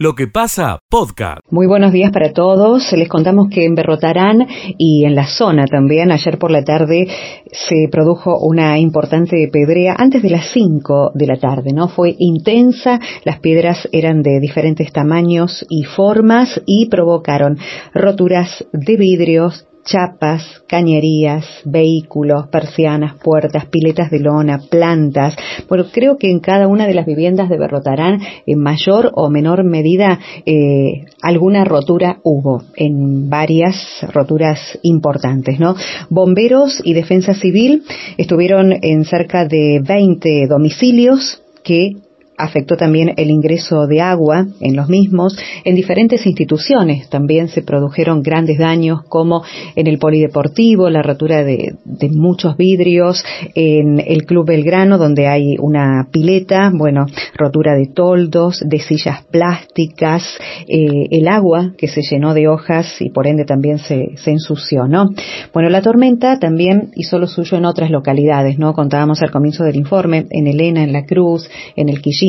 Lo que pasa, podcast. Muy buenos días para todos. Les contamos que en Berrotarán y en la zona también, ayer por la tarde, se produjo una importante pedrea antes de las 5 de la tarde, ¿no? Fue intensa, las piedras eran de diferentes tamaños y formas y provocaron roturas de vidrios, chapas, cañerías, vehículos, persianas, puertas, piletas de lona, plantas. Bueno, creo que en cada una de las viviendas de Berrotarán, en mayor o menor medida, eh, alguna rotura hubo, en varias roturas importantes, ¿no? Bomberos y Defensa Civil estuvieron en cerca de 20 domicilios que afectó también el ingreso de agua en los mismos. En diferentes instituciones también se produjeron grandes daños, como en el polideportivo, la rotura de, muchos vidrios, en el Club Belgrano, donde hay una pileta, bueno, rotura de toldos, de sillas plásticas, eh, el agua que se llenó de hojas y por ende también se, se ensució, ¿no? Bueno, la tormenta también hizo lo suyo en otras localidades, ¿no? Contábamos al comienzo del informe, en Elena, en La Cruz, en el Quillín,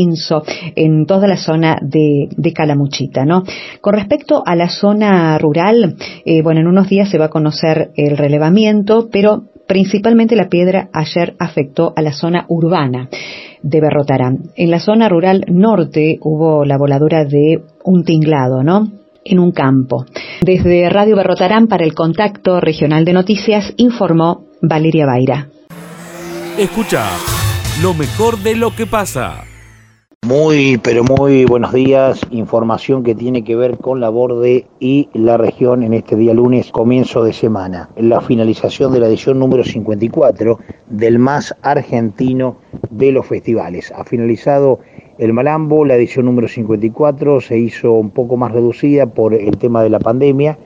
en toda la zona de, Calamuchita, ¿no? Con respecto a la zona rural, eh, bueno, en unos días se va a conocer el relevamiento, pero principalmente la piedra ayer afectó a la zona urbana de Berrotarán. En la zona rural norte hubo la voladura de un tinglado, ¿no? En un campo. Desde Radio Berrotarán para el Contacto Regional de Noticias informó Valeria Baira. Escucha lo mejor de lo que pasa. Muy, pero muy buenos días. Información que tiene que ver con la borde y la región en este día lunes, comienzo de semana. La finalización de la edición número 54 del más argentino de los festivales. Ha finalizado el Malambo, la edición número 54 se hizo un poco más reducida por el tema de la pandemia,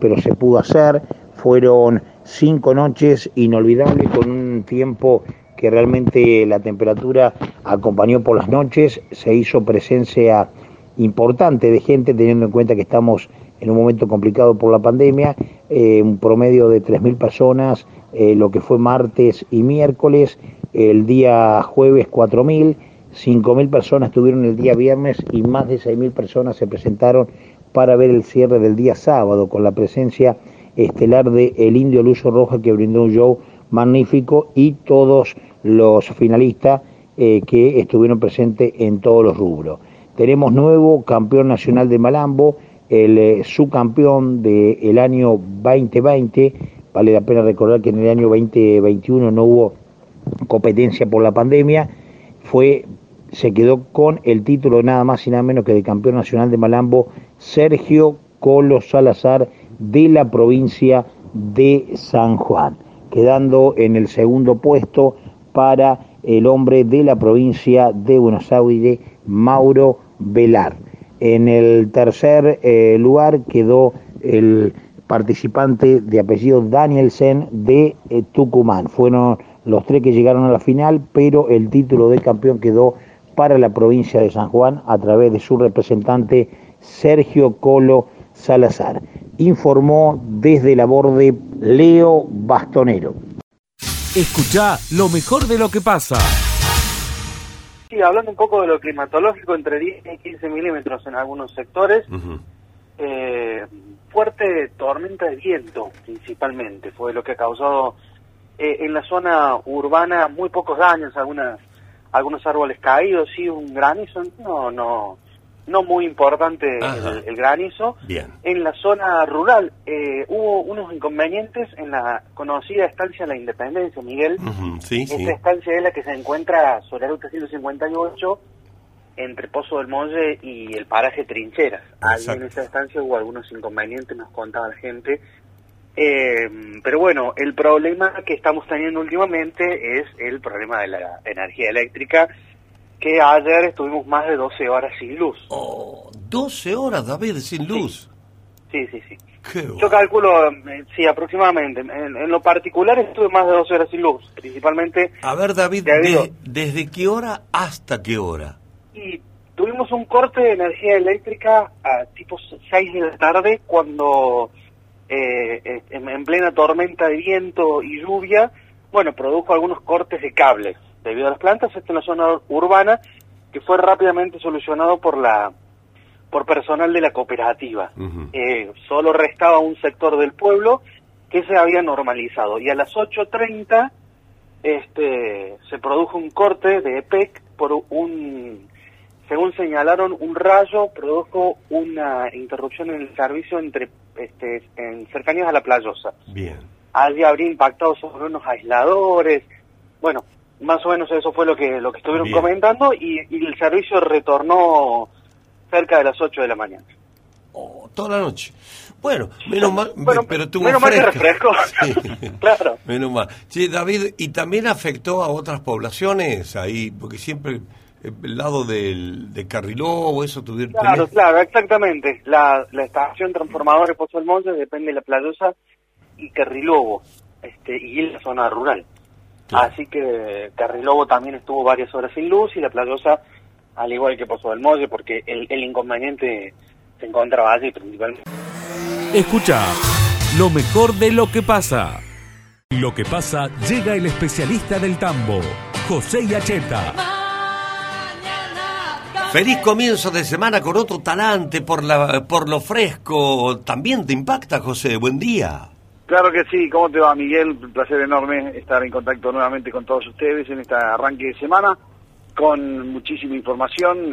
pero se pudo hacer. Fueron cinco noches inolvidables con un tiempo que realmente la temperatura acompañó por las noches, se hizo presencia importante de gente, teniendo en cuenta que estamos en un momento complicado por la pandemia, eh, un promedio de 3.000 personas, eh, lo que fue martes y miércoles, el día jueves 4.000, 5.000 personas estuvieron el día viernes y más de 6.000 personas se presentaron para ver el cierre del día sábado con la presencia estelar de El Indio Lucio Roja que brindó un show magnífico y todos los finalistas eh, que estuvieron presentes en todos los rubros. Tenemos nuevo campeón nacional de Malambo, el eh, subcampeón del año 2020. Vale la pena recordar que en el año 2021 no hubo competencia por la pandemia. Fue, se quedó con el título nada más y nada menos que de campeón nacional de Malambo, Sergio Colo Salazar de la provincia de San Juan, quedando en el segundo puesto para el hombre de la provincia de Buenos Aires, Mauro Velar. En el tercer eh, lugar quedó el participante de apellido Danielsen de eh, Tucumán. Fueron los tres que llegaron a la final, pero el título de campeón quedó para la provincia de San Juan a través de su representante Sergio Colo Salazar. Informó desde la borde Leo Bastonero. Escucha lo mejor de lo que pasa. Sí, hablando un poco de lo climatológico, entre 10 y 15 milímetros en algunos sectores. Eh, fuerte tormenta de viento, principalmente, fue lo que ha causado eh, en la zona urbana muy pocos daños, algunas algunos árboles caídos, sí, un granizo, no, no, no muy importante el, granizo. En la zona rural eh, hubo unos inconvenientes en la conocida estancia de la Independencia, Miguel. Esta estancia es la que se encuentra sobre la ruta 158 entre Pozo del Molle y el paraje Trincheras. Ahí en esa estancia hubo algunos inconvenientes, nos contaba la gente. Eh, pero bueno, el problema que estamos teniendo últimamente es el problema de la energía eléctrica que ayer estuvimos más de 12 horas sin luz. Oh, 12 horas, David, sin luz. Sí, sí, sí. Yo calculo, eh, sí, aproximadamente. En, lo particular estuve más de 12 horas sin luz, principalmente... A ver, David, ¿desde qué hora hasta qué hora? Y tuvimos un corte de energía eléctrica a tipo 6 de la tarde, cuando eh, en plena tormenta de viento y lluvia, bueno, produjo algunos cortes de cables debido a las plantas, esto en la zona urbana, que fue rápidamente solucionado por la por personal de la cooperativa. Eh, solo restaba un sector del pueblo que se había normalizado. Y a las 8.30 este, se produjo un corte de EPEC por un, según señalaron, un rayo produjo una interrupción en el servicio entre este, en cercanías a la playosa. Bien. Allí habría impactado sobre unos aisladores. Bueno, más o menos eso fue lo que lo que estuvieron comentando y, el servicio retornó cerca de las 8 de la mañana. Oh, toda la noche. Bueno, menos mal, pero tuvo menos mal que refresco. claro. Menos mal. Sí, David, ¿y también afectó a otras poblaciones ahí? Porque siempre el lado del, de Carriló eso tuvieron... Claro, claro, exactamente. La, la estación transformadora de Pozo del Monte depende de La Playosa y Carrilobo, este, y la zona rural. Así que Carrilobo también estuvo varias horas sin luz y La Playosa, al igual que Pozo del Molle, porque el, el inconveniente se encontraba allí principalmente. Escucha lo mejor de lo que pasa. Lo que pasa llega el especialista del tambo, José Yacheta. Feliz comienzo de semana con otro talante por, la, por lo fresco. ¿También te impacta, José? Buen día. Claro que sí. ¿Cómo te va, Miguel? Un placer enorme estar en contacto nuevamente con todos ustedes en este arranque de semana con muchísima información.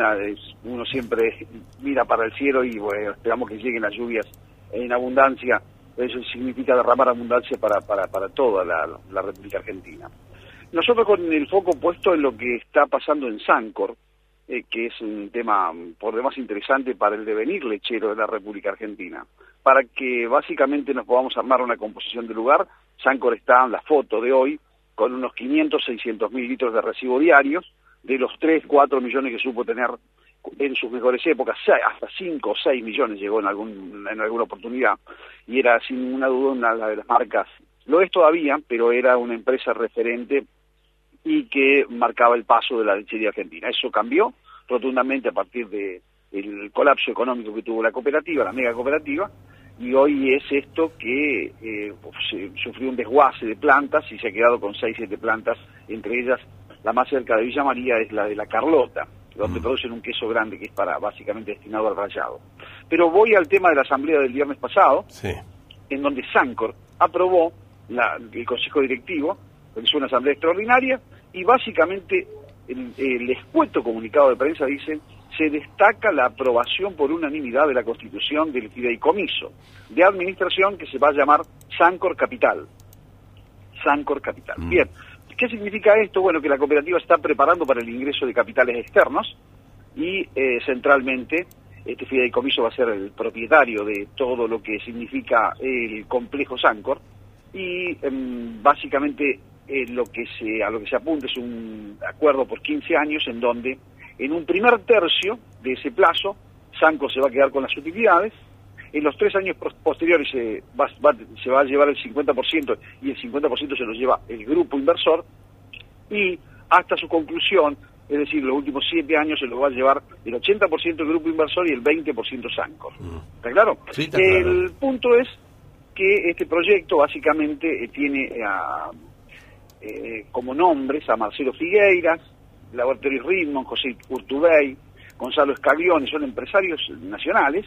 Uno siempre mira para el cielo y bueno, esperamos que lleguen las lluvias en abundancia. Eso significa derramar abundancia para, para, para toda la, la República Argentina. Nosotros con el foco puesto en lo que está pasando en Sancor, eh, que es un tema por demás interesante para el devenir lechero de la República Argentina. Para que básicamente nos podamos armar una composición de lugar, Sancor está en la foto de hoy con unos 500, 600 mil litros de recibo diarios, de los 3, 4 millones que supo tener en sus mejores épocas, hasta 5 o 6 millones llegó en, algún, en alguna oportunidad, y era sin ninguna duda una de las marcas, lo es todavía, pero era una empresa referente y que marcaba el paso de la lechería argentina. Eso cambió rotundamente a partir del colapso económico que tuvo la cooperativa, la mega cooperativa, y hoy es esto que eh, sufrió un desguace de plantas y se ha quedado con seis, siete plantas, entre ellas la más cerca de Villa María es la de la Carlota, donde mm. producen un queso grande que es para básicamente destinado al rayado. Pero voy al tema de la asamblea del viernes pasado, en donde Sancor aprobó el consejo directivo, es una asamblea extraordinaria, y básicamente el, escueto comunicado de prensa dice se destaca la aprobación por unanimidad de la constitución del fideicomiso de administración que se va a llamar Sancor Capital. Sancor Capital. Mm. Bien, ¿qué significa esto? Bueno, que la cooperativa está preparando para el ingreso de capitales externos y eh, centralmente este fideicomiso va a ser el propietario de todo lo que significa el complejo Sancor y em, básicamente eh, lo que se, a lo que se apunta es un acuerdo por 15 años en donde en un primer tercio de ese plazo Sanco se va a quedar con las utilidades, en los tres años posteriores se va, se va a llevar el 50% y el 50% se lo lleva el grupo inversor y hasta su conclusión, es decir, los últimos siete años se lo va a llevar el 80% el grupo inversor y el 20% Sancor. Mm. ¿Está claro? el punto es que este proyecto básicamente eh, tiene a eh, como nombres a Marcelo Figueiras, Laboratorio Ritmo, José Urtubey, Gonzalo Escaglione, son empresarios nacionales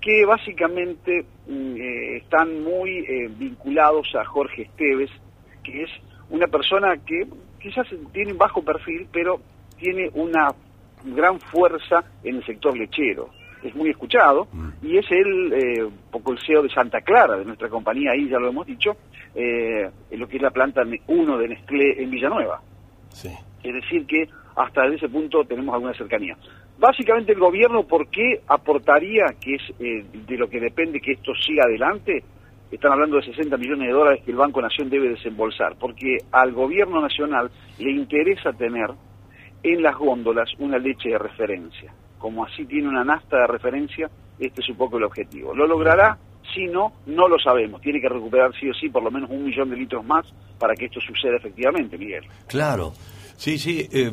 que básicamente mm, eh, están muy eh, vinculados a Jorge Esteves, que es una persona que quizás tiene bajo perfil, pero tiene una gran fuerza en el sector lechero. Es muy escuchado y es el, poco el CEO de Santa Clara, de nuestra compañía, ahí ya lo hemos dicho, eh, en lo que es la planta 1 de Nestlé en Villanueva. Es decir, que hasta ese punto tenemos alguna cercanía. Básicamente el gobierno, ¿por qué aportaría, que es eh, de lo que depende que esto siga adelante? Están hablando de 60 millones de dólares que el Banco Nación debe desembolsar, porque al gobierno nacional le interesa tener en las góndolas una leche de referencia. Como así tiene una nasta de referencia, este es un poco el objetivo. ¿Lo logrará? Si no, no lo sabemos. Tiene que recuperar sí o sí por lo menos un millón de litros más para que esto suceda efectivamente, Miguel. Claro, sí, sí. Eh,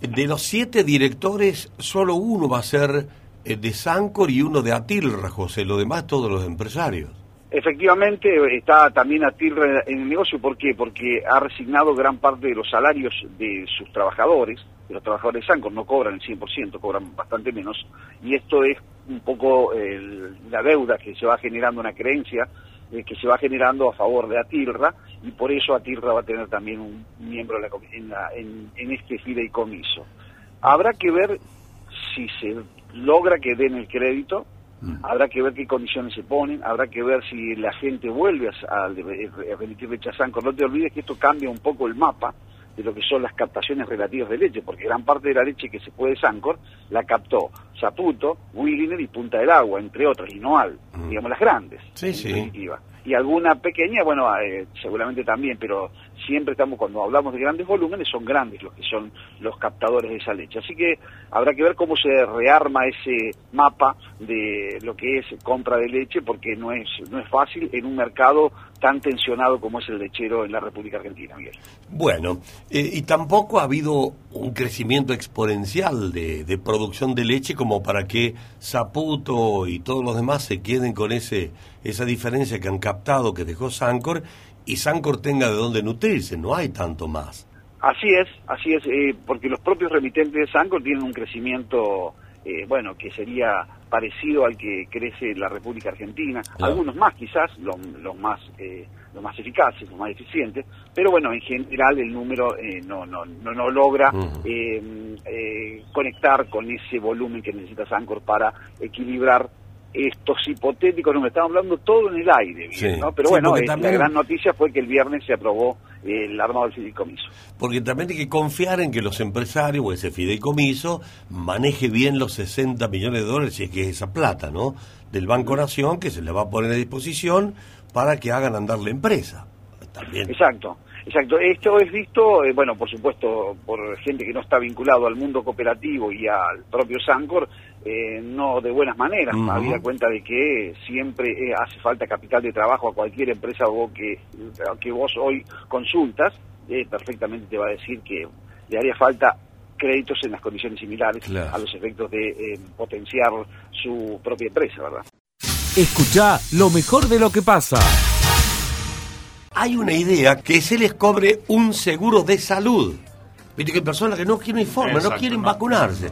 de los siete directores, solo uno va a ser eh, de Sancor y uno de Atilra, José. Lo demás, todos los empresarios. Efectivamente, está también Atilra en el negocio. ¿Por qué? Porque ha resignado gran parte de los salarios de sus trabajadores. De los trabajadores de Sancor no cobran el 100%, cobran bastante menos. Y esto es un poco la deuda que se va generando, una creencia eh, que se va generando a favor de Atilra y por eso Atilra va a tener también un miembro en, en, en este fideicomiso. Habrá que ver si se logra que den el crédito, mm. habrá que ver qué condiciones se ponen, habrá que ver si la gente vuelve a, a, a No te olvides que esto cambia un poco el mapa de lo que son las captaciones relativas de leche, porque gran parte de la leche que se puede Sancor la captó Saputo, Williner y Punta del Agua, entre otras, y Noal, mm. digamos las grandes, sí, en sí. definitiva y alguna pequeña, bueno, eh, seguramente también, pero siempre estamos, cuando hablamos de grandes volúmenes, son grandes los que son los captadores de esa leche. Así que habrá que ver cómo se rearma ese mapa de lo que es compra de leche, porque no es, no es fácil en un mercado tan tensionado como es el lechero en la República Argentina, Miguel. Bueno, eh, y tampoco ha habido un crecimiento exponencial de, de producción de leche como para que Saputo y todos los demás se queden con ese esa diferencia que han captado que dejó Sancor y Sancor tenga de dónde nutrirse, no hay tanto más. Así es, así es, eh, porque los propios remitentes de Sancor tienen un crecimiento, eh, bueno, que sería parecido al que crece la República Argentina, algunos más quizás, los, más eh, los más eficaces, los más eficientes, pero bueno, en general el número no, no, no, no, logra conectar con ese volumen que necesita Sancor para equilibrar estos hipotéticos, nos estamos hablando todo en el aire, ¿no? pero bueno, eh, la gran noticia fue que el viernes se aprobó el armado del fideicomiso. Porque también hay que confiar en que los empresarios o ese fideicomiso maneje bien los 60 millones de dólares, si es que es esa plata, ¿no? Del Banco Nación, que se le va a poner a disposición para que hagan andar la empresa. También. Exacto. Exacto, esto es visto, eh, bueno, por supuesto, por gente que no está vinculado al mundo cooperativo y al propio Sancor, eh, no de buenas maneras, había cuenta de que siempre eh, hace falta capital de trabajo a cualquier empresa que, que vos hoy consultas, perfectamente te va a decir que le haría falta créditos en las condiciones similares a los efectos de potenciar su propia empresa, ¿verdad? Escucha lo mejor de lo que pasa. Hay una idea que se les cobre un seguro de salud. Viste que hay personas que no quieren informe, no quieren vacunarse.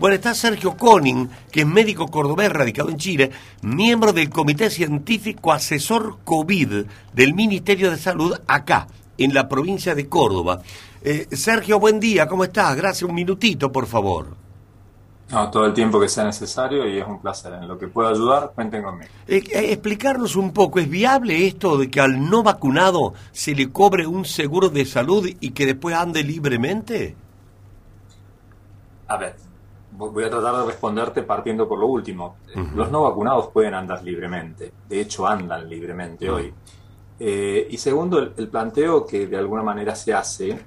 Bueno, está Sergio Conin, que es médico cordobés radicado en Chile, miembro del Comité Científico Asesor COVID del Ministerio de Salud acá, en la provincia de Córdoba. Eh, Sergio, buen día, ¿cómo estás? Gracias, un minutito, por favor. No, todo el tiempo que sea necesario y es un placer. En lo que pueda ayudar, cuenten conmigo. Eh, eh, explicarnos un poco, ¿es viable esto de que al no vacunado se le cobre un seguro de salud y que después ande libremente? A ver, voy a tratar de responderte partiendo por lo último. Los no vacunados pueden andar libremente, de hecho andan libremente hoy. Eh, y segundo, el, planteo que de alguna manera se hace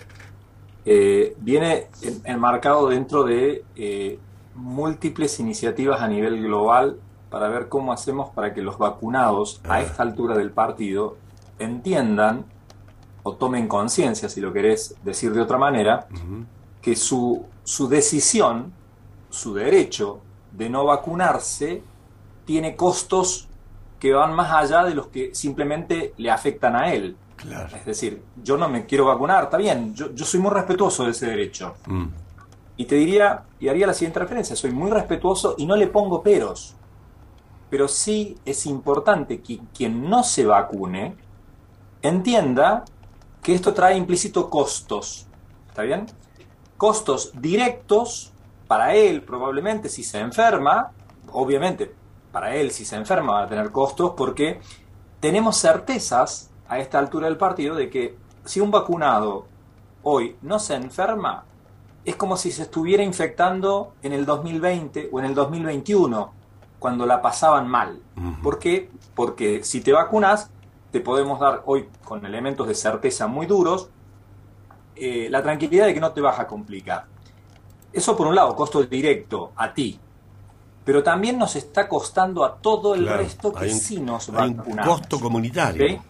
viene enmarcado dentro de múltiples iniciativas a nivel global para ver cómo hacemos para que los vacunados a esta altura del partido entiendan o tomen conciencia, si lo querés decir de otra manera, que su, su decisión, su derecho de no vacunarse, tiene costos que van más allá de los que simplemente le afectan a él. Es decir, yo no me quiero vacunar, está bien, yo, soy muy respetuoso de ese derecho. Mm. Y te diría, y haría la siguiente referencia, soy muy respetuoso y no le pongo peros. Pero sí es importante que quien no se vacune entienda que esto trae implícito costos. ¿Está bien? Costos directos para él probablemente si se enferma, obviamente para él si se enferma va a tener costos porque tenemos certezas a esta altura del partido de que si un vacunado hoy no se enferma, es como si se estuviera infectando en el 2020 o en el 2021, cuando la pasaban mal. ¿Por qué? Porque si te vacunas, te podemos dar hoy con elementos de certeza muy duros eh, la tranquilidad de que no te vas a complicar. Eso por un lado, costo directo a ti, pero también nos está costando a todo el resto que sí nos vacunamos. Un costo comunitario.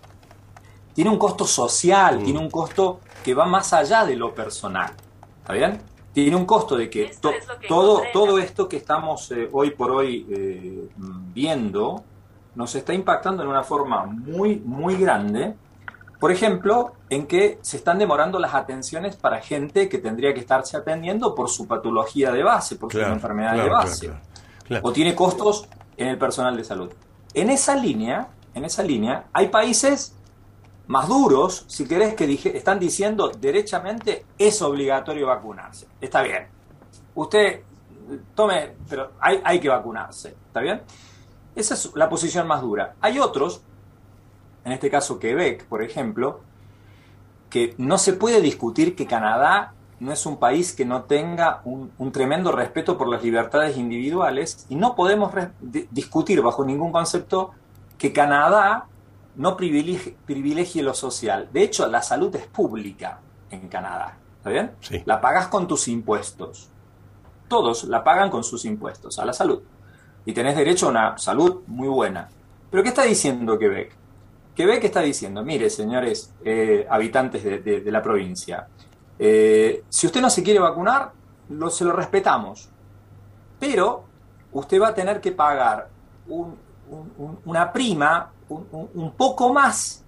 Tiene un costo social, mm. tiene un costo que va más allá de lo personal. ¿Está bien? Tiene un costo de que, todo, todo esto que estamos eh, hoy por hoy eh, viendo nos está impactando en una forma muy, muy grande. Por ejemplo, en que se están demorando las atenciones para gente que tendría que estarse atendiendo por su patología de base, por su enfermedad de base. o tiene costos en el personal de salud. En esa línea, en esa línea, hay países más duros, si querés, que están diciendo derechamente es obligatorio vacunarse. Está bien. Usted tome, pero hay, hay que vacunarse. ¿Está bien? Esa es la posición más dura. Hay otros, en este caso Quebec, por ejemplo, que no se puede discutir que Canadá no es un país que no tenga un, tremendo respeto por las libertades individuales y no podemos discutir bajo ningún concepto que Canadá no privilegie, lo social. De hecho, la salud es pública en Canadá. ¿Está bien? La pagas con tus impuestos. Todos la pagan con sus impuestos a la salud. Y tenés derecho a una salud muy buena. Pero ¿qué está diciendo Quebec? Quebec está diciendo, mire, señores eh, habitantes de, la provincia, eh, si usted no se quiere vacunar, lo, se lo respetamos. Pero usted va a tener que pagar una prima un, poco más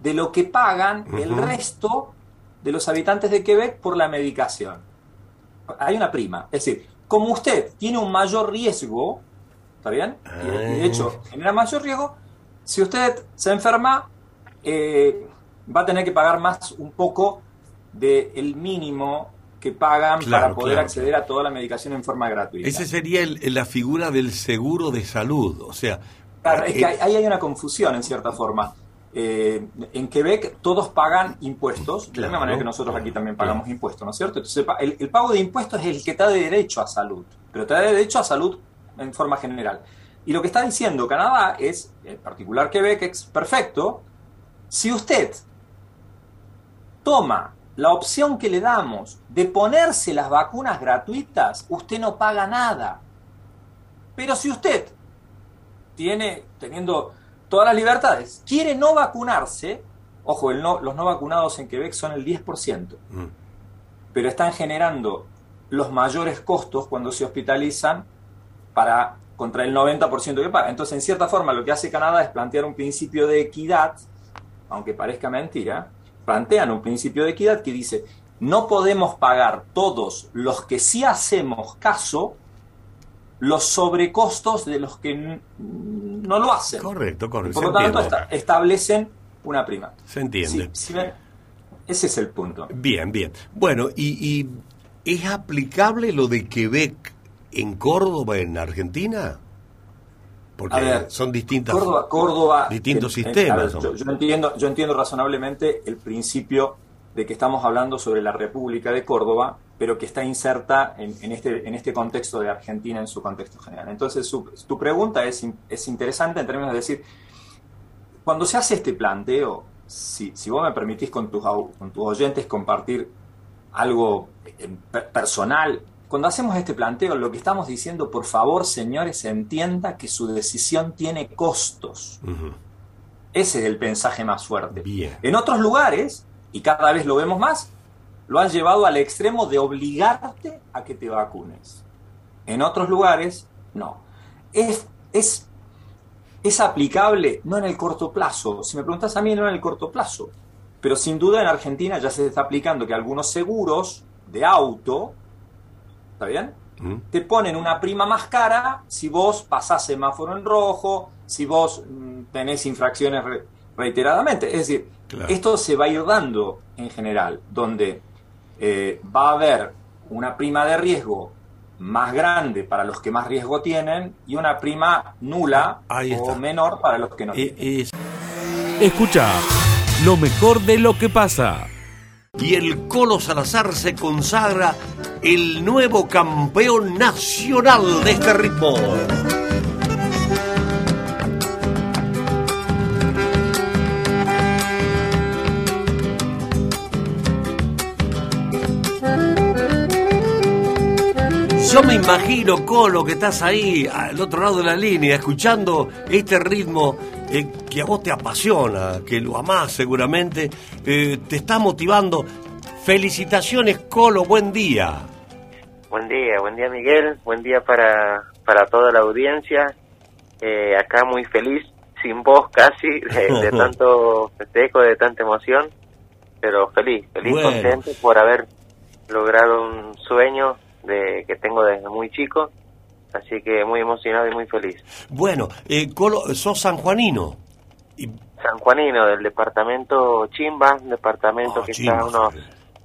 de lo que pagan el resto de los habitantes de Quebec por la medicación. Hay una prima. Es decir, como usted tiene un mayor riesgo, ¿está bien? Y, de hecho ah. genera mayor riesgo, si usted se enferma, eh, va a tener que pagar más un poco del mínimo que pagan para poder acceder a toda la medicación en forma gratuita. Esa sería la figura del seguro de salud, o sea... Claro, es que eh, ahí hay una confusión en cierta forma. Eh, en Quebec todos pagan impuestos, de la misma manera que nosotros aquí también pagamos impuestos, ¿no es cierto? Entonces el, el, pago de impuestos es el que te da derecho a salud, pero te da derecho a salud en forma general. Y lo que está diciendo Canadá es, en particular Quebec, es perfecto, si usted toma la opción que le damos de ponerse las vacunas gratuitas, usted no paga nada. Pero si usted tiene, teniendo todas las libertades, quiere no vacunarse, ojo, el no, los no vacunados en Quebec son el 10%, mm. pero están generando los mayores costos cuando se hospitalizan para contra el 90% que paga. Entonces, en cierta forma, lo que hace Canadá es plantear un principio de equidad, aunque parezca mentira, plantean un principio de equidad que dice, no podemos pagar todos los que sí hacemos caso los sobrecostos de los que no lo hacen. Correcto, correcto. Por lo tanto, establecen una prima. Se entiende. ese es el punto. Bien, bien. Bueno, y, y, ¿es aplicable lo de Quebec en Córdoba, en Argentina? Porque son distintas Córdoba, distintos sistemas. yo, entiendo, yo entiendo razonablemente el principio de que estamos hablando sobre la República de Córdoba, pero que está inserta en, este, en este contexto de Argentina en su contexto general. Entonces, tu pregunta es, es interesante en términos de decir, cuando se hace este planteo, si, si vos me permitís con tus, con tus oyentes compartir algo eh, personal cuando hacemos este planteo, lo que estamos diciendo, por favor, señores, entienda que su decisión tiene costos. Ese es el mensaje más fuerte. En otros lugares, y cada vez lo vemos más, lo han llevado al extremo de obligarte a que te vacunes. En otros lugares, no. Es, es, es aplicable no en el corto plazo. Si me preguntas a mí, no en el corto plazo. Pero sin duda en Argentina ya se está aplicando que algunos seguros de auto ¿Está bien? Te ponen una prima más cara si vos pasás semáforo en rojo, si vos mm, tenés infracciones reiteradamente. Es decir, esto se va a ir dando en general, donde eh, va a haber una prima de riesgo más grande para los que más riesgo tienen y una prima nula o menor para los que no tienen. Escucha lo mejor de lo que pasa y el Colo Salazar se consagra el nuevo campeón nacional de este ritmo. Yo me imagino, Colo, que estás ahí al otro lado de la línea, escuchando este ritmo eh, que a vos te apasiona, que lo amás seguramente, eh, te está motivando. Felicitaciones, Colo, buen día. Buen día, buen día Miguel, buen día para, para toda la audiencia. Eh, acá muy feliz, sin voz casi, de, tanto festejo, de tanta emoción, pero feliz, feliz, contento por haber logrado un sueño de que tengo desde muy chico Así que muy emocionado y muy feliz. Bueno, eh, Colo, sos sanjuanino. Y... Sanjuanino, del departamento Chimba, departamento ah, que está a unos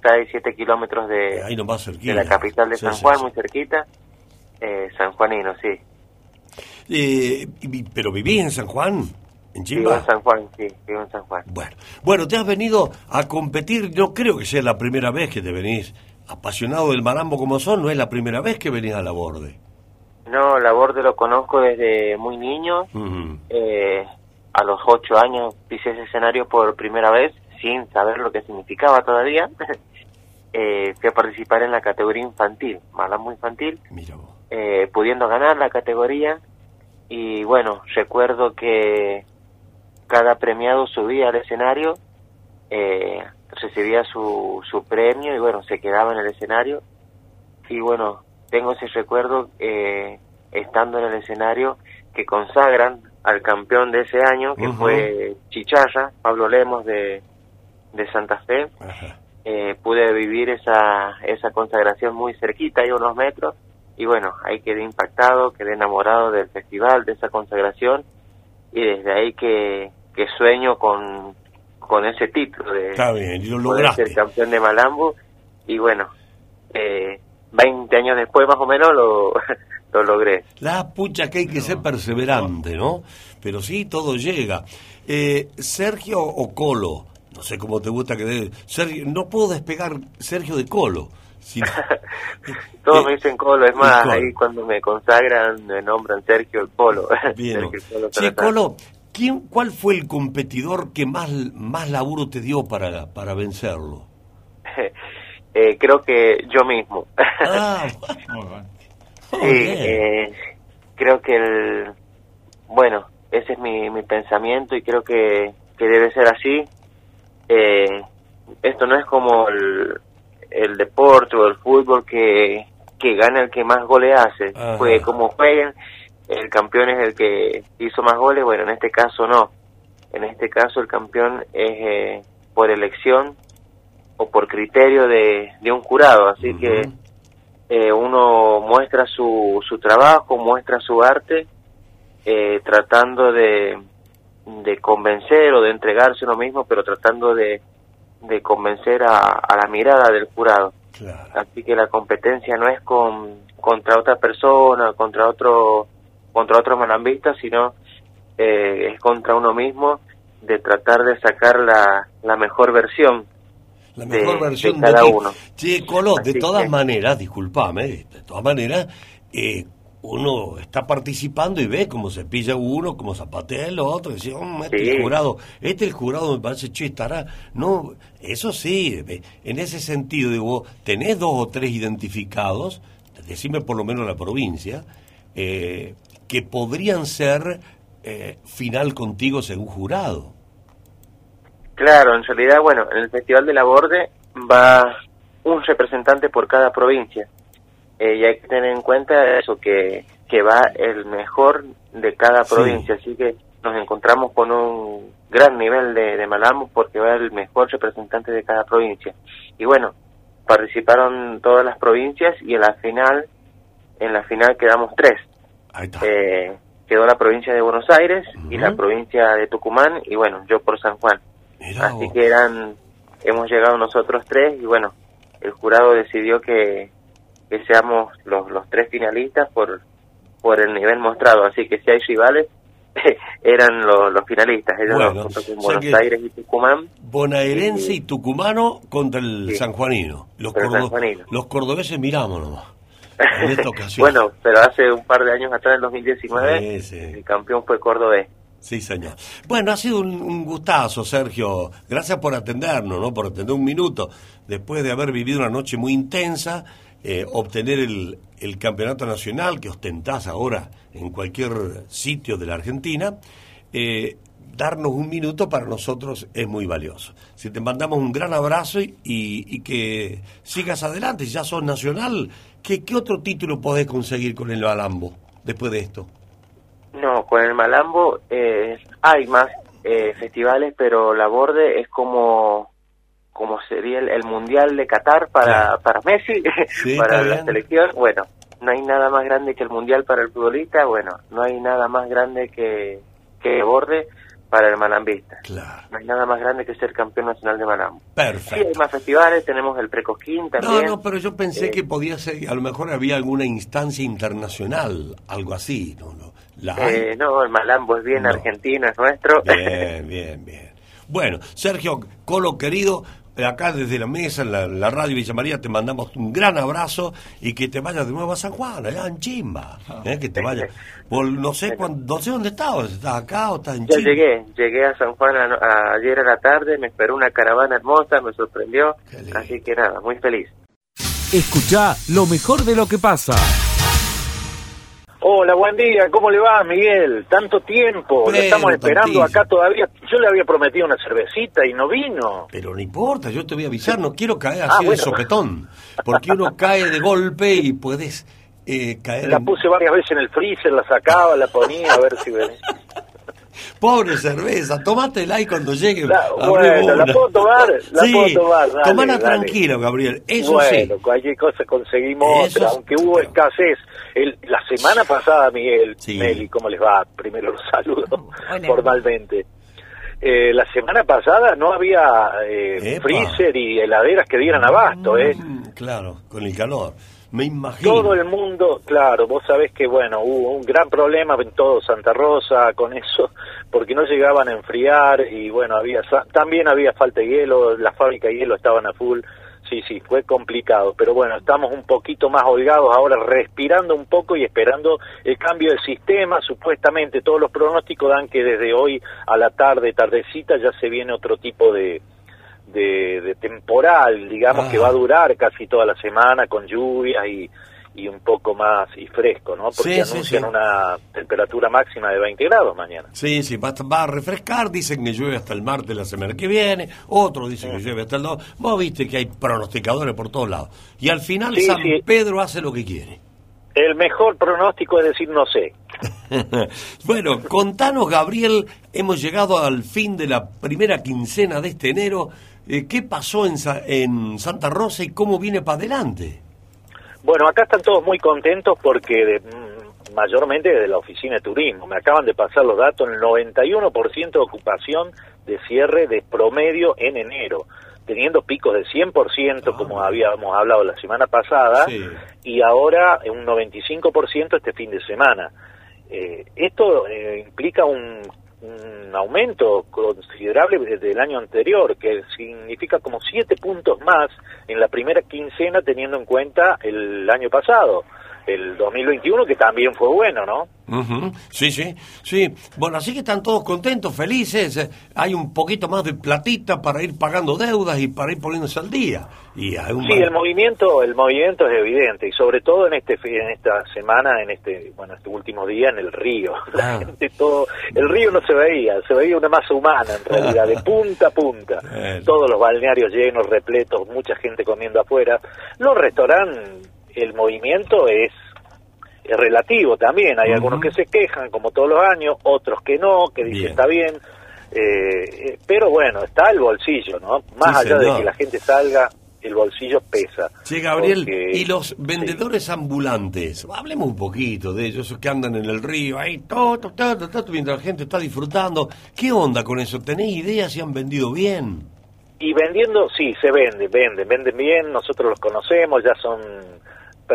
6, 7 kilómetros de, de la capital de San Juan, muy cerquita. Eh, sanjuanino, sí. Eh, ¿Pero vivís en San Juan? ¿En Chimba? Vivo en San Juan, sí, vivo en San Juan. Bueno, bueno, te has venido a competir, no creo que sea la primera vez que te venís apasionado del marambo como son, no es la primera vez que venís a la borde. No, la borde lo conozco desde muy niño. eh, a los ocho años pisé ese escenario por primera vez, sin saber lo que significaba todavía. eh, fui a participar en la categoría infantil, malambo infantil, eh, pudiendo ganar la categoría. Y bueno, recuerdo que cada premiado subía al escenario, eh, recibía su, su premio y bueno, se quedaba en el escenario. Y bueno, tengo ese recuerdo eh, estando en el escenario que consagran al campeón de ese año, que fue Chicharra, Pablo Lemos de, de Santa Fe. Eh, pude vivir esa, esa consagración muy cerquita, hay unos metros, y bueno, ahí quedé impactado, quedé enamorado del festival, de esa consagración, y desde ahí que, que sueño con, con ese título de, Está bien, ser campeón de Malambo, y bueno, eh, 20 años después más o menos lo, lo logré. La pucha que hay que ser perseverante, ¿no? Pero sí, todo llega. Eh, Sergio o Colo, no sé cómo te gusta que... De... Sergio, no puedo despegar Sergio de Colo. Todos me dicen Colo, es más, ahí cuando me consagran me nombran Sergio el Colo. Bien. sí, Colo, ¿quién, ¿cuál fue el competidor que más, más laburo te dio para, para vencerlo? Eh, creo que yo mismo. Ah, sí, eh, creo que el, bueno, ese es mi, mi pensamiento y creo que, que debe ser así. Eh, esto no es como el, el deporte o el fútbol que, que gana el que más goles hace. Fue como jueguen, el campeón es el que hizo más goles. Bueno, en este caso no. En este caso el campeón es por elección o por criterio de, de un jurado. Así que eh, uno muestra su, su trabajo, muestra su arte, eh, tratando de, de convencer o de entregarse uno mismo, pero tratando de, de convencer a, a la mirada del jurado. Así que la competencia no es con, contra otra persona, contra otro contra otro manambista, sino eh, es contra uno mismo de tratar de sacar la, la mejor versión la mejor versión de, cada uno. Che, Colo, de todas maneras, discúlpame, de todas maneras, eh, uno está participando y ve cómo se pilla uno, cómo zapatea el otro, dice, oh, este el jurado, este el jurado me parece, che, estará, no, eso sí, en ese sentido, digo, tenés dos o tres identificados, decime por lo menos la provincia, eh, que podrían ser eh, final contigo según jurado. Claro, en realidad, bueno, en el Festival de la Borde va un representante por cada provincia. Eh, y hay que tener en cuenta eso, que, que va el mejor de cada provincia. Así que nos encontramos con un gran nivel de, de Malambo porque va el mejor representante de cada provincia. Y bueno, participaron todas las provincias y en la final, en la final quedamos tres. Eh, quedó la provincia de Buenos Aires y la provincia de Tucumán y bueno, yo por San Juan. Así que eran, hemos llegado nosotros tres y bueno, el jurado decidió que, que seamos los, los tres finalistas por, por el nivel mostrado. Así que si hay rivales, eran los, los finalistas, ellos Buenos Aires y Tucumán. Bonaerense y, tucumano contra el sanjuanino. Los, los cordobeses miramos nomás. En esta ocasión. bueno, pero hace un par de años atrás, en 2019, el campeón fue cordobés. Sí, señor. Bueno, ha sido un, gustazo, Sergio. Gracias por atendernos, ¿no? Por atender un minuto. Después de haber vivido una noche muy intensa, eh, obtener el, campeonato nacional que ostentás ahora en cualquier sitio de la Argentina, eh, darnos un minuto para nosotros es muy valioso. Si te mandamos un gran abrazo y, que sigas adelante, ya sos nacional, ¿qué, ¿qué otro título podés conseguir con el Balambo después de esto? No, con el Malambo eh, hay más eh, festivales, pero la Borde es como como sería el, Mundial de Qatar para, para Messi, para la selección. Bueno, no hay nada más grande que el mundial para el futbolista, bueno, no hay nada más grande que, que borde para el malambista. Claro. No hay nada más grande que ser campeón nacional de malambo. Sí, Perfecto. hay más festivales, tenemos el Precosquín No, también. no, pero yo pensé Eh, que podía ser, a lo mejor había alguna instancia internacional, algo así, ¿no? no. Eh, no, el malambo es bien No. argentino, es nuestro. Bien, bien, bien. Bueno, Sergio Colo querido, eh, acá desde la mesa, en la, la radio Villa María, te mandamos un gran abrazo y que te vayas de nuevo a San Juan, allá en Chimba. ¿eh? Que te vayas. Por, no sé cuándo, no sé dónde estás, ¿estás acá o estás en Ya Chimba? llegué, llegué a San Juan a- a- ayer a la tarde, me esperó una caravana hermosa, me sorprendió, así que nada, muy feliz. Escucha lo mejor de lo que pasa. Hola, buen día, ¿cómo le va, Miguel? Tanto tiempo, lo Pero, estamos esperando tantísimo. acá todavía. Yo le había prometido una cervecita y no vino. Pero no importa, yo te voy a avisar, no quiero caer Ah, así de sopetón, porque uno cae de golpe y puedes eh, caer La puse varias veces en el freezer, la sacaba, la ponía a ver si venía. Pobre cerveza, tomátela ahí cuando llegue. La- bueno, ¿la puedo tomar? La sí, puedo tomar, dale, tomala dale. tranquilo, Gabriel. Eso bueno, sí. cualquier cosa conseguimos Eso otra, aunque hubo escasez. El, la semana pasada, Miguel, Sí. Meli, ¿cómo les va? Primero los saludo Hola. formalmente. Eh, la semana pasada no había eh, freezer y heladeras que dieran abasto, ¿eh? Mm, Claro, con el calor. Me imagino. Todo el mundo, claro, vos sabés que, bueno, hubo un gran problema en todo Santa Rosa con eso, porque no llegaban a enfriar y, bueno, había sa- también había falta de hielo, las fábricas de hielo estaban a full, sí, sí, fue complicado, pero bueno, estamos un poquito más holgados ahora, respirando un poco y esperando el cambio del sistema, supuestamente todos los pronósticos dan que desde hoy a la tarde, tardecita, ya se viene otro tipo de, de, de temporal, digamos, Ah. que va a durar casi toda la semana con lluvias y, y un poco más y fresco, ¿no? Porque Sí, anuncian sí. una temperatura máxima de 20 grados mañana. Sí, sí, va, a- va a refrescar, dicen que llueve hasta el martes la semana que viene, otros dicen que llueve hasta el 2. Vos viste que hay pronosticadores por todos lados. Y al final San. Pedro hace lo que quiere. El mejor pronóstico es decir no sé. bueno, contanos, Gabriel, hemos llegado al fin de la primera quincena de este enero. Eh, ¿Qué pasó en, en Santa Rosa y cómo viene para adelante? Bueno, acá están todos muy contentos porque de- mm, mayormente desde la oficina de turismo. Me acaban de pasar los datos, el 91% de ocupación de cierre de promedio en enero, teniendo picos de 100% como habíamos hablado la semana pasada Sí. y ahora un 95% este fin de semana. Eh, esto eh, implica un, un aumento considerable desde el año anterior, que significa como siete puntos más en la primera quincena teniendo en cuenta el año pasado, el 2021, que también fue bueno, ¿no? Ujú, Sí, sí, sí. Bueno, así que están todos contentos, felices. Hay un poquito más de platita para ir pagando deudas y para ir poniéndose al día. Y hay un Sí, el movimiento, el movimiento es evidente y sobre todo en este en esta semana, en este bueno, este último día en el río. La Ah. gente todo, el río no se veía, se veía una masa humana en realidad, de punta a punta. Bueno. Todos los balnearios llenos, repletos, mucha gente comiendo afuera. Los restaurantes, el movimiento es es relativo también. Hay Ujú. algunos que se quejan, como todos los años, otros que no, que dicen Bien. está bien. Eh, eh, pero bueno, está el bolsillo, ¿no? Más Sí, allá señor. de que la gente salga, el bolsillo pesa. Sí, Gabriel, Porque- y los vendedores ambulantes, hablemos un poquito de ellos, esos que andan en el río, ahí, todo, todo, todo, todo, mientras la gente está disfrutando. ¿Qué onda con eso? ¿Tenés idea si han vendido bien? Y vendiendo, sí, se vende, venden, venden bien, nosotros los conocemos, ya son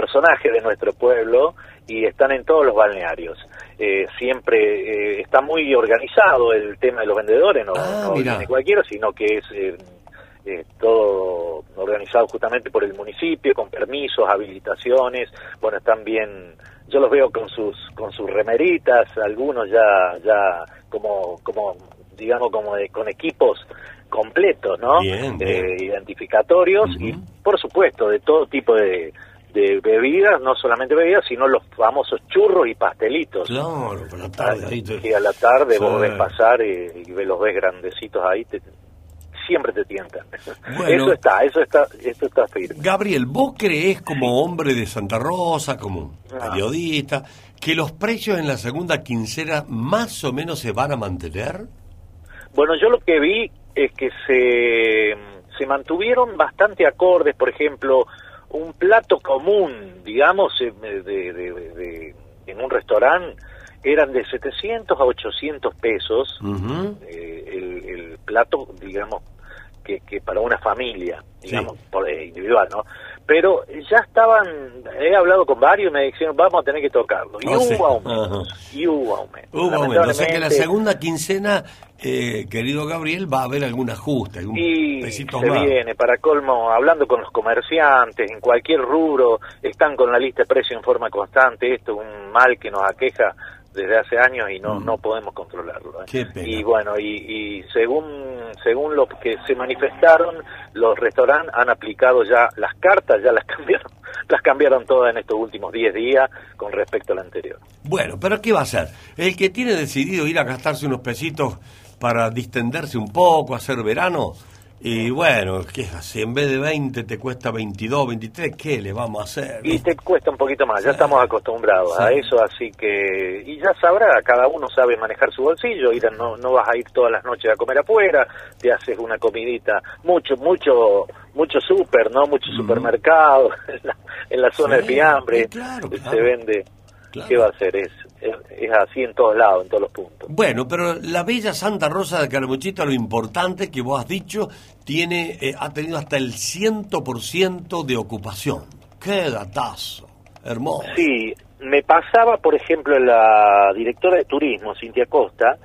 personajes de nuestro pueblo y están en todos los balnearios. Eh, siempre eh, está muy organizado el tema de los vendedores, no, Ah, no viene cualquiera, sino que es eh, eh, todo organizado justamente por el municipio, con permisos, habilitaciones, bueno, están bien, yo los veo con sus con sus remeritas, algunos ya ya como como digamos como de- con equipos completos, ¿no? Bien, Eh, identificatorios y por supuesto de todo tipo de de bebidas, no solamente bebidas, sino los famosos churros y pastelitos. Claro, por la tarde ahí te- Que a la tarde vos ves pasar y, y los ves grandecitos ahí, te- siempre te tientan. Bueno. Eso está, eso está, eso está firme. Gabriel, ¿vos creés como hombre de Santa Rosa, como Ah. periodista, que los precios en la segunda quincena más o menos se van a mantener? Bueno, yo lo que vi es que se, se mantuvieron bastante acordes, por ejemplo, un plato común, digamos, eh, de, de, de, en un restaurante eran de 700 a 800 pesos eh, el, el, plato, digamos, que, que para una familia, digamos, por, eh, individual, ¿no? Pero ya estaban, he hablado con varios y me dijeron, vamos a tener que tocarlo. Y Oh, sí. hubo aumento, y hubo aumento. Hubo. O sea que la segunda quincena, eh, querido Gabriel, va a haber algún ajuste, algún Y pesito se más. viene, para colmo, hablando con los comerciantes, en cualquier rubro, están con la lista de precios en forma constante. Esto es un mal que nos aqueja desde hace años y no, no podemos controlarlo. ¿eh? Qué pena. Y bueno, y, y según según lo que se manifestaron, los restaurantes han aplicado ya las cartas, ya las cambiaron, las cambiaron todas en estos últimos 10 días con respecto al anterior. Bueno, pero ¿qué va a hacer? El que tiene decidido ir a gastarse unos pesitos para distenderse un poco, hacer verano, y bueno, ¿qué hace? En vez de 20 te cuesta 22, 23, ¿qué le vamos a hacer? Y te cuesta un poquito más, ya estamos acostumbrados a eso, así que, y ya sabrá, cada uno sabe manejar su bolsillo, ir no, no vas a ir todas las noches a comer afuera, te haces una comidita, mucho, mucho, mucho súper, ¿no? Mucho supermercado, en la, en la zona Sí, de fiambre, claro, se vende, Claro. ¿qué va a hacer? Es, es, es así en todos lados, en todos los puntos. Bueno, pero la bella Santa Rosa de Calamuchita, lo importante que vos has dicho, tiene eh, ha tenido hasta el 100% de ocupación. ¡Qué datazo! Hermoso. Sí, me pasaba, por ejemplo, la directora de turismo, Cintia Costa,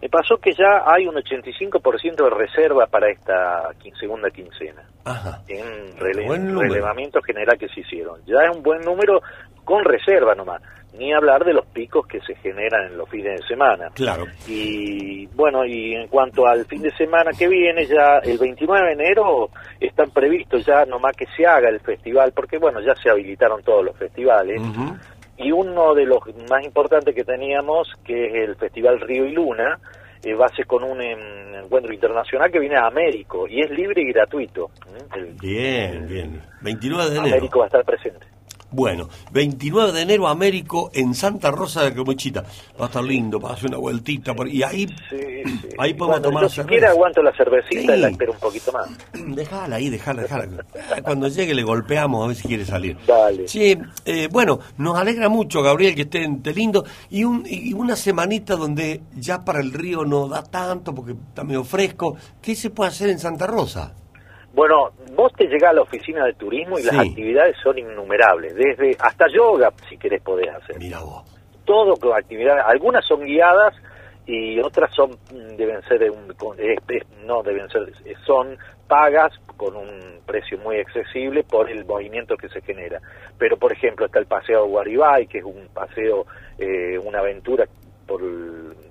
me pasó que ya hay un 85% de reserva para esta quin- segunda quincena, Ajá. en rele- relevamiento general que se hicieron. Ya es un buen número con reserva nomás, ni hablar de los picos que se generan en los fines de semana. Claro. Y bueno, y en cuanto al fin de semana que viene, ya el 29 de enero están previstos ya nomás que se haga el festival, porque bueno, ya se habilitaron todos los festivales. Y uno de los más importantes que teníamos, que es el Festival Río y Luna, eh, va a ser con un em, encuentro internacional que viene a Américo, y es libre y gratuito. El- Bien, bien. 29 de enero. Américo va a estar presente. Bueno, 29 de enero, Américo, en Santa Rosa de Calamuchita. Va a estar lindo, va a hacer una vueltita. Por... Y ahí, Sí, sí. ahí podemos tomar yo cerveza. siquiera aguanto la cervecita Sí. y la espero un poquito más. Déjala ahí, déjala, déjala. Cuando llegue le golpeamos a ver si quiere salir. Dale. Sí, eh, bueno, nos alegra mucho, Gabriel, que estén de lindo. Y, un, y una semanita donde ya para el río no da tanto porque está medio fresco. ¿Qué se puede hacer en Santa Rosa? Bueno, vos te llegás a la oficina de turismo y las actividades son innumerables, desde hasta yoga, si querés, podés hacer. Mira vos. todo con actividades, algunas son guiadas y otras son mm, deben ser de un- no deben ser eh, son pagas con un precio muy accesible por el movimiento que se genera. Pero por ejemplo está el paseo Guaribay, que es un paseo, eh, una aventura por,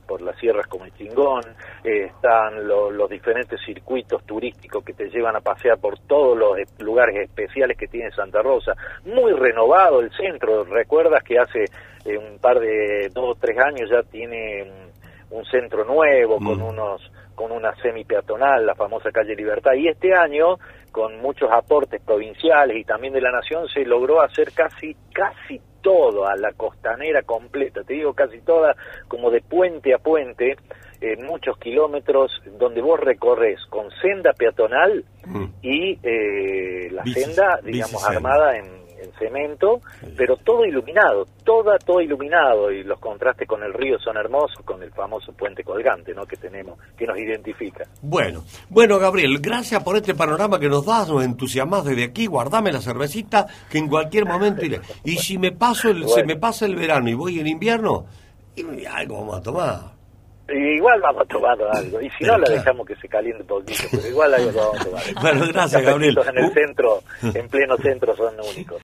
por las sierras como el Chingón, eh, están lo- los diferentes circuitos turísticos que te llevan a pasear por todos los lugares especiales que tiene Santa Rosa, muy renovado el centro, recuerdas que hace eh, un par de dos o tres años ya tiene mm, un centro nuevo con Mm. unos con una semi peatonal, la famosa calle Libertad, y este año con muchos aportes provinciales y también de la nación se logró hacer casi casi todo a la costanera completa, te digo casi toda, como de puente a puente, eh, muchos kilómetros donde vos recorres con senda peatonal Mm. y eh, la senda, digamos, armada en, en cemento, pero todo iluminado, toda, todo iluminado, y los contrastes con el río son hermosos, con el famoso puente colgante, ¿no?, que tenemos, que nos identifica. Bueno, bueno, Gabriel, gracias por este panorama que nos das, nos entusiasmas desde aquí, guardame la cervecita, que en cualquier momento iré. Y si me paso el, se me pasa el verano y voy en invierno, y algo vamos a tomar. Igual vamos tomando algo, y si Pero no, la claro. dejamos que se caliente un poquito, pero igual algo vamos a tomar. Bueno, gracias, Gabriel. en el Uh. centro, en pleno centro, son únicos.